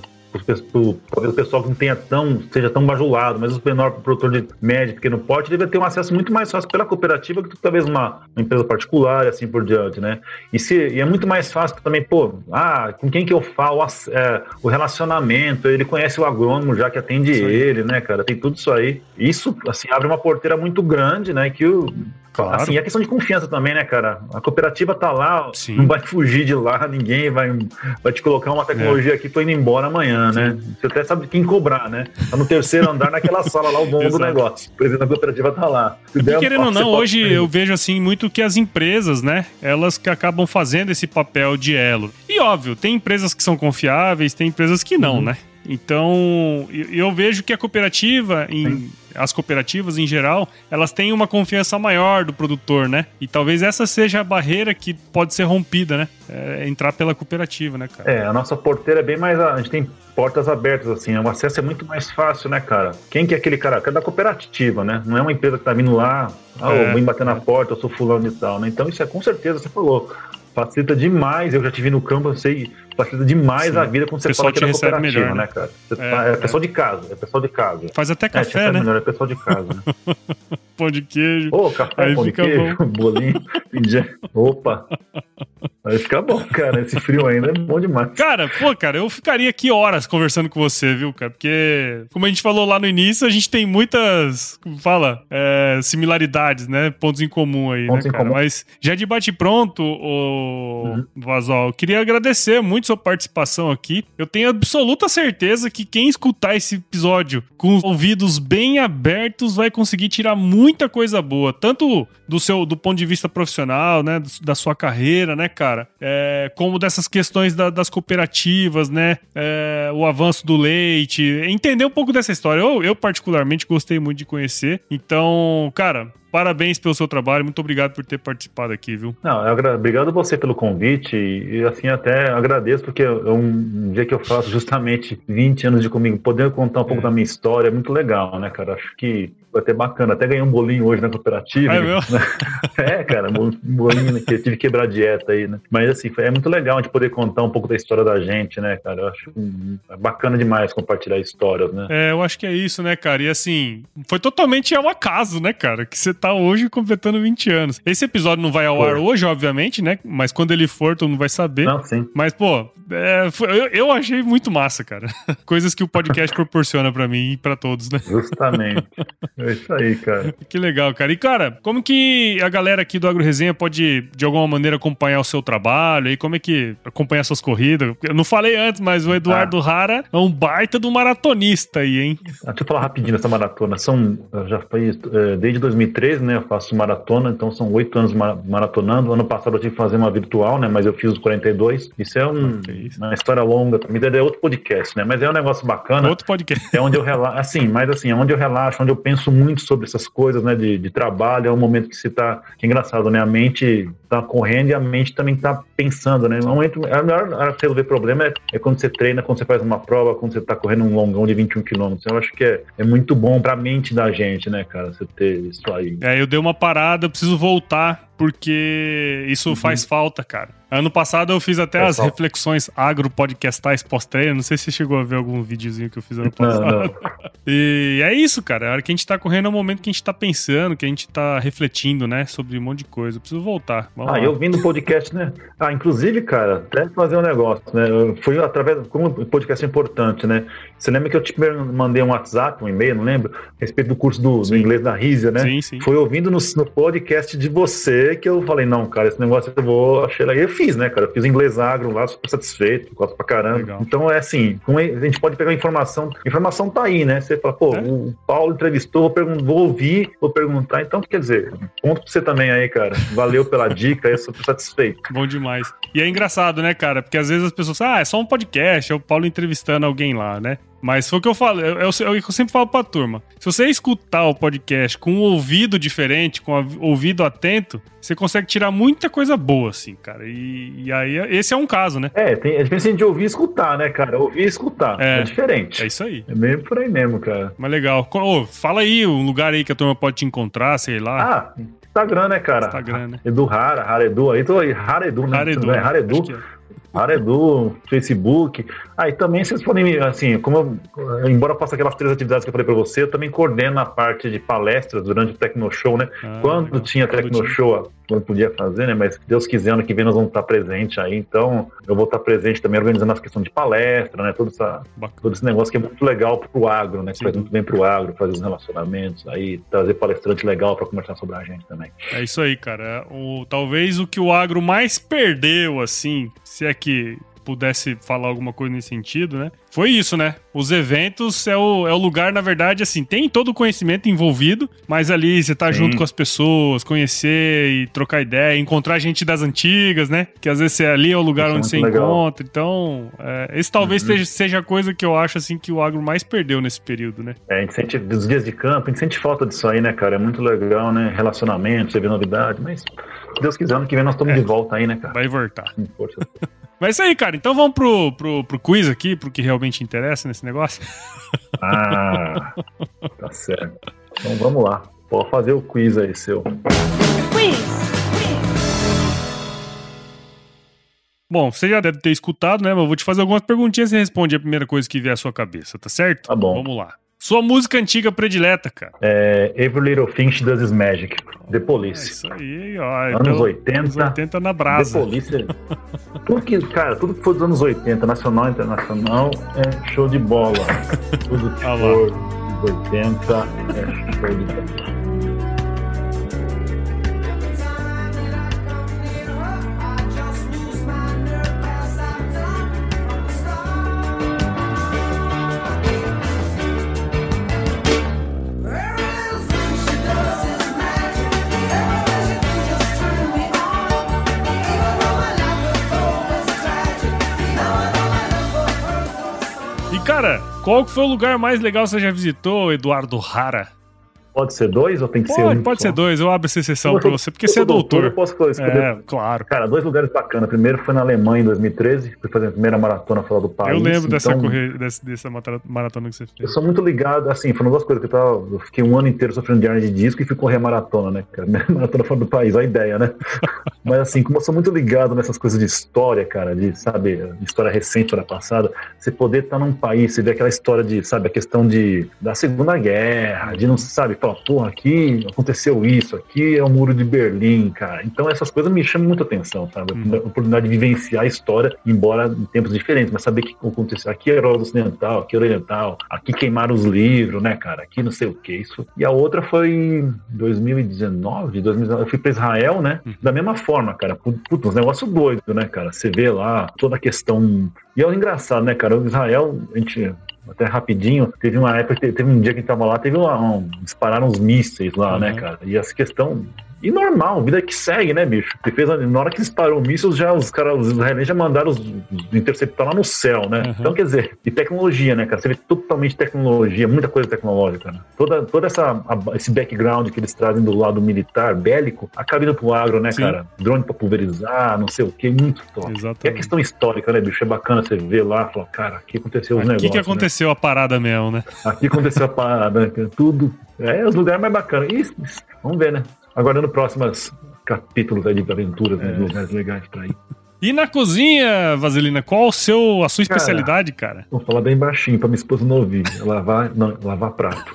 talvez o pessoal que não tenha tão, seja tão bajulado, mas o menor produtor de médio, pequeno porte, deve ter um acesso muito mais fácil pela cooperativa que talvez uma, uma empresa particular e assim por diante, né? E, se, e é muito mais fácil também, pô, ah, com quem que eu falo, é, o relacionamento, ele conhece o agrônomo já que atende ele, né, cara? Tem tudo isso aí. Isso, assim, abre uma porteira muito grande, né, que o Claro. Assim, é questão de confiança também, né, cara? A cooperativa tá lá, Sim. não vai fugir de lá, ninguém vai, vai te colocar uma tecnologia é. aqui, tô indo embora amanhã, né? Sim. né? Você até sabe quem cobrar, né? Tá no terceiro andar naquela sala lá, o dono do negócio. O presidente da cooperativa tá lá. E querendo ou não, hoje eu vejo assim muito que as empresas, né, elas que acabam fazendo esse papel de elo. E óbvio, tem empresas que são confiáveis, tem empresas que não, uhum. né? Então, eu vejo que a cooperativa, em, as cooperativas em geral, elas têm uma confiança maior do produtor, né? E talvez essa seja a barreira que pode ser rompida, né? É entrar pela cooperativa, né, cara? É, a nossa porteira é bem mais. A gente tem portas abertas, assim, o acesso é muito mais fácil, né, cara? Quem que é aquele cara? É da cooperativa, né? Não é uma empresa que tá vindo lá, ah, é. eu vim bater na porta, eu sou fulano e tal, né? Então isso é com certeza, você falou facilita demais. Eu já tive no campo, eu sei, facilita demais Sim. a vida quando você fala que é cooperativa, melhor, né? né, cara? É, tá, é, é, pessoal de casa, é pessoal de casa. Faz até café, é, né? Melhor, é pessoal de casa, né? pão de queijo. Ô, oh, café, Aí pão de queijo, bom. bolinho, Opa! Vai ficar bom, cara. Esse frio ainda é bom demais. Cara, pô, cara, eu ficaria aqui horas conversando com você, viu, cara? Porque, como a gente falou lá no início, a gente tem muitas, como fala, é, similaridades, né? Pontos em comum aí, Pontos né, cara? Comum. Mas já de bate-pronto, o uhum. Vazol, eu queria agradecer muito sua participação aqui. Eu tenho absoluta certeza que quem escutar esse episódio com os ouvidos bem abertos vai conseguir tirar muita coisa boa, tanto do seu do ponto de vista profissional, né, da sua carreira, né, cara? é, como dessas questões da, das cooperativas, né? É, o avanço do leite, entender um pouco dessa história. Eu, eu, particularmente, gostei muito de conhecer. Então, cara, Parabéns pelo seu trabalho, muito obrigado por ter participado aqui, viu? Não, eu, obrigado você pelo convite e, assim até agradeço porque é um, dia que eu faço justamente 20 anos de comigo, poder contar um pouco é. da minha história é muito legal, né, cara? Acho que vai ter bacana. Até ganhei um bolinho hoje na cooperativa. É, meu? é cara, um bolinho que eu tive que quebrar a dieta aí, né? Mas assim, é muito legal de poder contar um pouco da história da gente, né, cara? Eu acho é bacana demais compartilhar histórias, né? É, eu acho que é isso, né, cara? E assim, foi totalmente ao acaso, né, cara? Que você tá hoje completando 20 anos. Esse episódio não vai ao ar hoje, obviamente, né? Mas quando ele for, tu não vai saber. Não, sim. Mas, pô, é, eu, eu, achei muito massa, cara. Coisas que o podcast proporciona para mim e pra todos, né? Justamente. É isso aí, cara. Que legal, cara. E, cara, como que a galera aqui do Agro Resenha pode, de alguma maneira, acompanhar o seu trabalho e como é que acompanhar suas corridas? Eu não falei antes, mas o Eduardo ah. Rara é um baita do maratonista aí, hein? Ah, deixa eu falar rapidinho dessa maratona. São, já foi é, desde 2013, né? Eu faço maratona, então são oito anos maratonando. Ano passado eu tive que fazer uma virtual, né? Mas eu fiz os 42. Isso é um, uma história longa. Também é outro podcast, né? Mas é um negócio bacana. Outro podcast. É onde eu relaxo, assim, mas assim, é onde eu relaxo, onde eu penso muito sobre essas coisas, né? De, de trabalho. É um momento que você tá. Que é engraçado, né? A mente tá correndo e a mente também tá pensando, né? Um momento, a melhor hora pra resolver problema é, é, quando você treina, quando você faz uma prova, quando você tá correndo um longão de 21 quilômetros. Eu acho que é, é muito bom pra mente da gente, né, cara? Você ter isso aí. É, eu dei uma parada, eu preciso voltar porque isso uhum. faz falta, cara. Ano passado eu fiz até é as reflexões agro-podcastais pós-treino. Não sei se você chegou a ver algum videozinho que eu fiz ano passado. Não, não. E é isso, cara. A hora que a gente tá correndo é o momento que a gente tá pensando, que a gente tá refletindo, né, sobre um monte de coisa. Eu preciso voltar. Vamos ah, lá. eu vim do podcast, né? Ah, inclusive, cara, até fazer um negócio, né? Eu fui através. Como um podcast é importante, né? Você lembra que eu te mandei um WhatsApp, um e-mail, não lembro, a respeito do curso do, do inglês da Rízia, né? Sim, sim. Foi ouvindo no, no podcast de você que eu falei, não, cara, esse negócio eu vou, achei eu fiz, né, cara? Eu fiz inglês agro lá, super satisfeito, gosto pra caramba. Legal. Então é assim, a gente pode pegar informação, informação tá aí, né? Você fala, pô, é? o Paulo entrevistou, vou, vou ouvir, vou perguntar. Então, quer dizer, ponto pra você também aí, cara. Valeu pela dica, eu super satisfeito. Bom demais. E é engraçado, né, cara? Porque às vezes as pessoas ah, é só um podcast, é o Paulo entrevistando alguém lá, né? Mas foi o que eu falo, eu, eu, eu, sempre falo pra turma. Se você escutar o podcast com um ouvido diferente, com o ouvido atento, você consegue tirar muita coisa boa, assim, cara. E, e aí, esse é um caso, né? É, tem a diferença de ouvir e escutar, né, cara? Ouvir e escutar. É, é diferente. É isso aí. É mesmo por aí mesmo, cara. Mas legal. Ô, fala aí um lugar aí que a turma pode te encontrar, sei lá. Ah, Instagram, né, cara? Instagram, né? Edu Rara, Rara Edu. Aí tô aí, Rara Edu, né? Rara Edu. Rara Edu. Aredu, Facebook. Aí ah, também vocês podem, assim, como eu, embora eu faça aquelas três atividades que eu falei para você, eu também coordeno a parte de palestras durante o Tecno Show, né? Ah, quando legal. tinha Tecno Quando podia fazer, né? Mas Deus quiser, ano que vem nós vamos estar presentes aí. Então, eu vou estar presente também organizando as questões de palestra, né? Todo, essa, todo esse negócio que é muito legal pro agro, né? Que Sim. faz muito bem pro agro, fazer os relacionamentos aí, trazer palestrante legal para conversar sobre a gente também. É isso aí, cara. O, talvez o que o agro mais perdeu, assim, se é que pudesse falar alguma coisa nesse sentido, né? Foi isso, né? Os eventos é o, é o lugar, na verdade, assim, tem todo o conhecimento envolvido, mas ali você tá Sim. junto com as pessoas, conhecer e trocar ideia, encontrar gente das antigas, né? Que às vezes é ali é o lugar é onde você legal. encontra. Então, é, esse talvez uhum. seja, seja a coisa que eu acho, assim, que o agro mais perdeu nesse período, né? É, a gente sente, dos dias de campo, a gente sente falta disso aí, né, cara? É muito legal, né? Relacionamento, você vê novidade, mas Deus quiser, ano que vem nós estamos é. de volta aí, né, cara? Vai voltar. Mas é isso aí, cara. Então vamos pro, pro, pro quiz aqui, pro que realmente interessa nesse negócio. Ah, tá certo. Então vamos lá. Pode fazer o quiz aí, seu. Quiz! Bom, você já deve ter escutado, né? Mas eu vou te fazer algumas perguntinhas e responde a primeira coisa que vier à sua cabeça, tá certo? Tá bom. Vamos lá. Sua música antiga predileta, cara. É Every Little Thing She Does Is Magic. The Police. É isso aí, ó. Anos então, 80. Anos 80 na brasa. The Police. tudo que, cara, tudo que for dos anos 80, nacional e internacional, é show de bola. tudo que ah, for dos 80 é show de bola. Cara, qual foi o lugar mais legal que você já visitou, Eduardo Rara? Pode ser dois ou tem que pode, ser um? Pode só? ser dois, eu abro essa exceção pra você, porque você é doutor. Eu posso escolher. É, claro. Cara, dois lugares bacanas. Primeiro foi na Alemanha em 2013, fui fazer a primeira maratona fora do país. Eu lembro dessa, então, correr, dessa, dessa, maratona que você fez. Eu sou muito ligado, assim, foram duas coisas que eu tava. Eu fiquei um ano inteiro sofrendo de hernia de disco e fui correr a maratona, né? Cara, primeira maratona fora do país, a ideia, né? Mas assim, como eu sou muito ligado nessas coisas de história, cara, de, sabe, história recente, história passada, você poder estar num país, você vê aquela história de, sabe, a questão de da Segunda Guerra, de não, sabe, falar, porra, aqui aconteceu isso, aqui é o muro de Berlim, cara. Então essas coisas me chamam muita atenção, sabe? Uhum. A oportunidade de vivenciar a história, embora em tempos diferentes, mas saber o que aconteceu. Aqui é Europa Ocidental, aqui é Oriental, aqui queimaram os livros, né, cara? Aqui não sei o que, isso. E a outra foi em 2019, 2019 eu fui para Israel, né? Uhum. Da mesma forma, cara. Puta, uns negócios doidos, né, cara? Você vê lá toda a questão. E é engraçado, né, cara? O Israel, a gente até rapidinho, teve uma época, teve um dia que a gente tava lá, teve uma, um, dispararam uns mísseis lá, né, uhum. né, cara? E essa questão e normal, vida que segue, né, bicho? Defesa, na hora que disparou o míssil, já os caras, os israelenses já mandaram os, interceptar lá no céu, né? Uhum. Então, quer dizer, e tecnologia, né, cara? Você vê totalmente tecnologia, muita coisa tecnológica, né? Toda, toda essa, a, esse background que eles trazem do lado militar, bélico, acaba indo pro agro, né, Sim. cara? Drone pra pulverizar, não sei o que, muito top. Exatamente. E a questão histórica, né, bicho? É bacana você ver lá, falar, cara, aqui aconteceu os negócios. Aqui que né? aconteceu né? a parada mesmo, né? Aqui aconteceu a parada, né? Tudo. É, os lugares mais bacanas. Vamos ver, né? Aguardando próximos capítulos aí de aventuras, né? É. mais legais pra ir. E na cozinha, Vaselina, qual o seu, a sua cara, especialidade, cara? Vou falar bem baixinho pra minha esposa não ouvir. Lavar, não, lavar prato.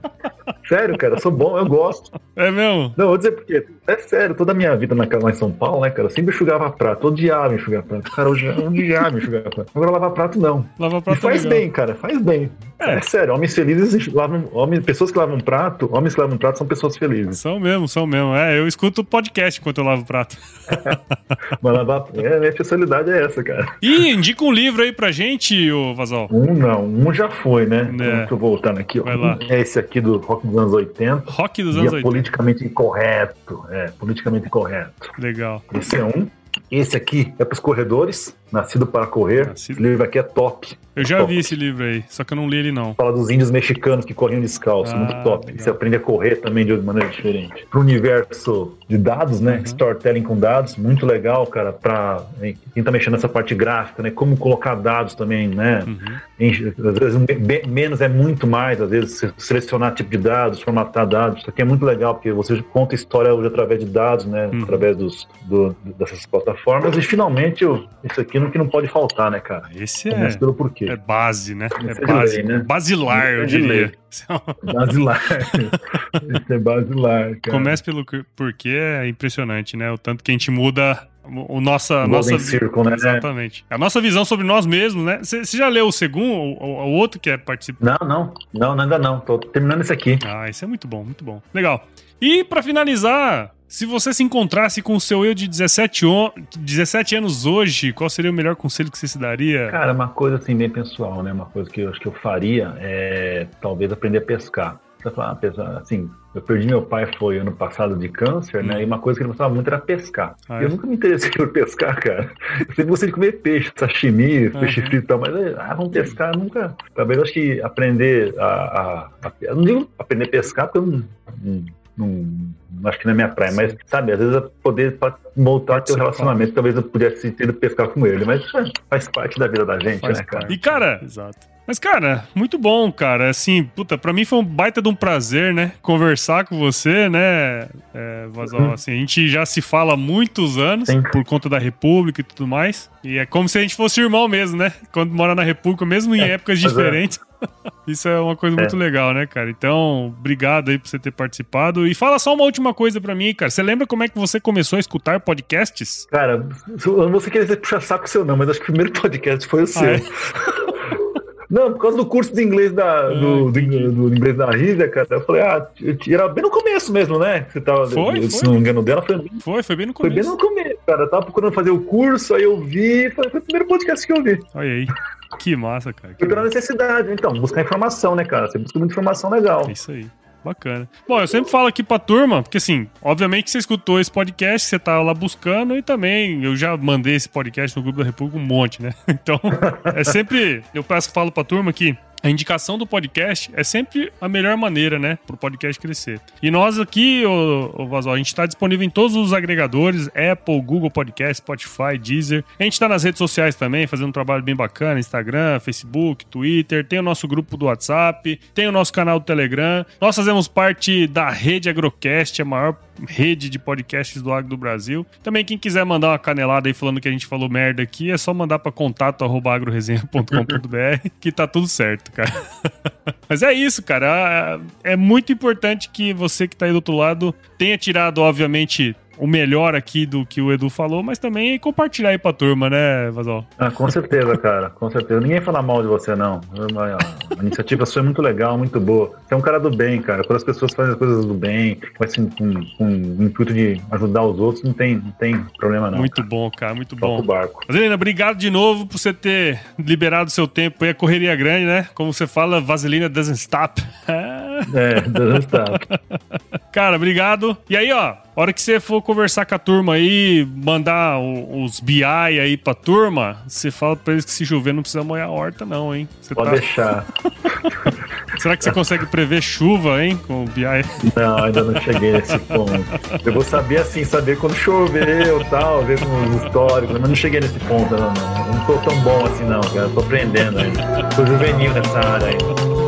Sério, cara, eu sou bom, eu gosto. É mesmo? Não, vou dizer porque, é sério, toda a minha vida na, lá em São Paulo, né, cara, eu sempre enxugava prato, odiava enxugar prato. Cara, hoje eu odiava enxugar prato. Agora lavar prato não. Lavar prato e faz é bem, cara, faz bem. É. é. sério, homens felizes lavam, homens, pessoas que lavam prato, homens que lavam prato são pessoas felizes. São mesmo, são mesmo. É, eu escuto podcast enquanto eu lavo prato. Mas lavar, é, a minha especialidade é essa, cara. E indica um livro aí pra gente, ô Vazal. Um não, um já foi, né? É. Então, tô voltando aqui, ó. Vai lá. É esse aqui do Rock dos anos 80. Rock dos anos é 80. politicamente incorreto. É, politicamente incorreto. Legal. Esse é um. Esse aqui é para os corredores, Nascido para Correr. Nascido. Esse livro aqui é top. Eu já top. vi esse livro aí, só que eu não li ele não. Fala dos índios mexicanos que corriam descalço, ah, muito top. Legal. Você aprende a correr também de maneira diferente. Para o universo de dados, né? Uhum. Storytelling com dados, muito legal, cara, para quem tá mexendo nessa parte gráfica, né? Como colocar dados também, né? Uhum. Às vezes menos é muito mais, às vezes selecionar tipo de dados, formatar dados. Isso aqui é muito legal, porque você conta história hoje através de dados, né? Uhum. Através dos, do, dessas plataformas. E finalmente, isso aqui não que não pode faltar, né, cara? Esse é. pelo porquê. É base, né? É, é base, lei, né? Basilar, eu diria. Basilar. Esse é basilar, cara. Começa pelo porquê, é impressionante, né? O tanto que a gente muda o nossa, nossa Circle, né? Exatamente. A nossa visão sobre nós mesmos, né? Você já leu o segundo, o, o, outro que é participante? Não, não. Não, ainda não. Tô terminando esse aqui. Ah, esse é muito bom, muito bom. Legal. E para finalizar, Se você se encontrasse com o seu eu de 17, on... 17 anos hoje, qual seria o melhor conselho que você se daria? Cara, uma coisa assim bem pessoal, né? Uma coisa que eu acho que eu faria é talvez aprender a pescar. Você fala, ah, assim, eu perdi meu pai foi ano passado de câncer, né? Hum. E uma coisa que ele gostava muito era pescar. Ah, é? Eu nunca me interessei por pescar, cara. Eu sempre gostei de comer peixe, sashimi, uhum. peixe frito e tal, mas ah, vamos pescar, nunca. Talvez eu acho que aprender a, a, a, Eu não digo aprender a pescar, porque eu não, não acho que não é minha praia, mas sabe, às vezes é poder voltar teu relacionamento, talvez eu pudesse ter ido pescar com ele, mas faz parte da vida da gente, faz né, cara? E cara, exato. Mas, cara, muito bom, cara. Assim, puta, pra mim foi um baita de um prazer, né? Conversar com você, né, é, Vazal? Uhum. Assim, a gente já se fala há muitos anos Sim. por conta da República e tudo mais. E é como se a gente fosse irmão mesmo, né? Quando mora na República, mesmo em é, épocas é. diferentes. Isso é uma coisa é. muito legal, né, cara? Então, obrigado aí por você ter participado. E fala só uma última coisa para mim, cara. Você lembra como é que você começou a escutar podcasts? Cara, eu não vou querer puxar saco seu não, mas acho que o primeiro podcast foi o seu. Ah, é? Não, por causa do curso de inglês da, ah, do, do, do, inglês da Rita, cara, eu falei, ah, era bem no começo mesmo, né? Você tava, foi, se foi. não me engano dela, foi bem, foi, foi bem no começo. Foi bem no começo, cara. Eu tava procurando fazer o curso, aí eu vi, foi, foi o primeiro podcast que eu vi. Olha aí. Que massa, cara. Foi pela necessidade, então, buscar informação, né, cara? Você busca muita informação legal. É isso aí. Bacana. Bom, eu sempre falo aqui pra turma, porque assim, obviamente você escutou esse podcast, você tá lá buscando e também eu já mandei esse podcast no Grupo da República um monte, né? Então, é sempre. Eu peço, falo pra turma que a indicação do podcast é sempre a melhor maneira, né, para o podcast crescer. E nós aqui, o, Vazol, a gente está disponível em todos os agregadores: Apple, Google Podcast, Spotify, Deezer. A gente está nas redes sociais também, fazendo um trabalho bem bacana: Instagram, Facebook, Twitter. Tem o nosso grupo do WhatsApp, tem o nosso canal do Telegram. Nós fazemos parte da rede Agrocast, a maior rede de podcasts do Agro do Brasil. Também quem quiser mandar uma canelada aí falando que a gente falou merda aqui, é só mandar para contato@agroresenha.com.br que tá tudo certo, cara. Mas é isso, cara. É muito importante que você que tá aí do outro lado tenha tirado, obviamente, o melhor aqui do que o Edu falou, mas também compartilhar aí pra turma, né, Vazol? Ah, com certeza, cara, com certeza. Ninguém fala mal de você, não. A iniciativa sua é muito legal, muito boa. Você é um cara do bem, cara. Quando as pessoas fazem as coisas do bem, assim, com, com o intuito de ajudar os outros, não tem, não tem problema, não. Muito cara. bom, cara, muito bom. barco. Vaselina, obrigado de novo por você ter liberado seu tempo aí. A correria grande, né? Como você fala, Vaselina doesn't stop. é, stop. cara, obrigado. E aí, ó, hora que você for conversar com a turma aí, mandar os BI aí pra turma, você fala pra eles que se chover não precisa molhar a horta, não, hein? Você Pode tá... deixar. Será que você consegue prever chuva, hein, com o BI? Não, ainda não cheguei nesse ponto. Eu vou saber, assim, saber quando choveu e tal, ver nos históricos, mas não cheguei nesse ponto, não, não. Eu não tô tão bom assim, não, cara. Eu tô aprendendo ainda. Tô juvenil nessa área ainda.